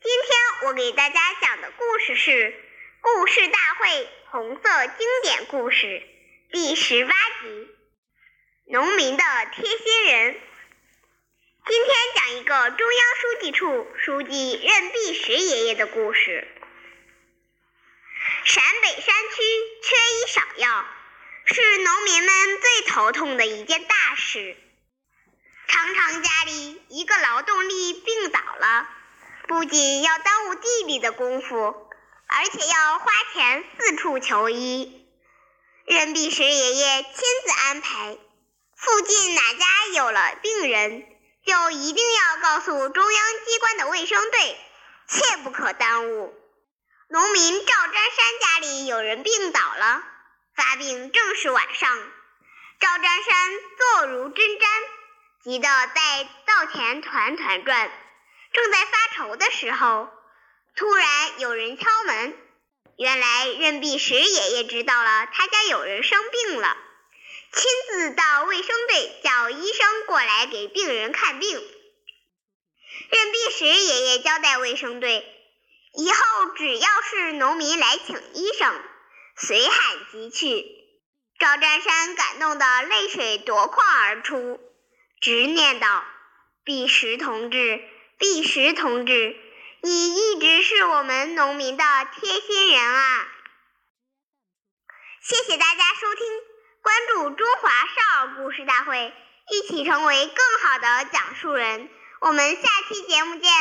今天我给大家讲的故事是《故事大会红色经典故事》第十八集《农民的贴心人》。今天讲一个中央书记处书记任弼时爷爷的故事。陕北山区缺医少药，是农民们最头痛的一件大事。常常家里一个劳动力病倒了。不仅要耽误地里的功夫，而且要花钱四处求医。任弼时爷爷亲自安排，附近哪家有了病人，就一定要告诉中央机关的卫生队，切不可耽误。农民赵占山家里有人病倒了，发病正是晚上，赵占山坐如针毡，急得在灶前团团转。正在发愁的时候，突然有人敲门。原来任弼时爷爷知道了他家有人生病了，亲自到卫生队叫医生过来给病人看病。任弼时爷爷交代卫生队，以后只要是农民来请医生，随喊即去。赵占山感动得泪水夺眶而出，直念道：“弼时同志。”弼时同志，你一直是我们农民的贴心人啊！谢谢大家收听，关注中华少儿故事大会，一起成为更好的讲述人。我们下期节目见。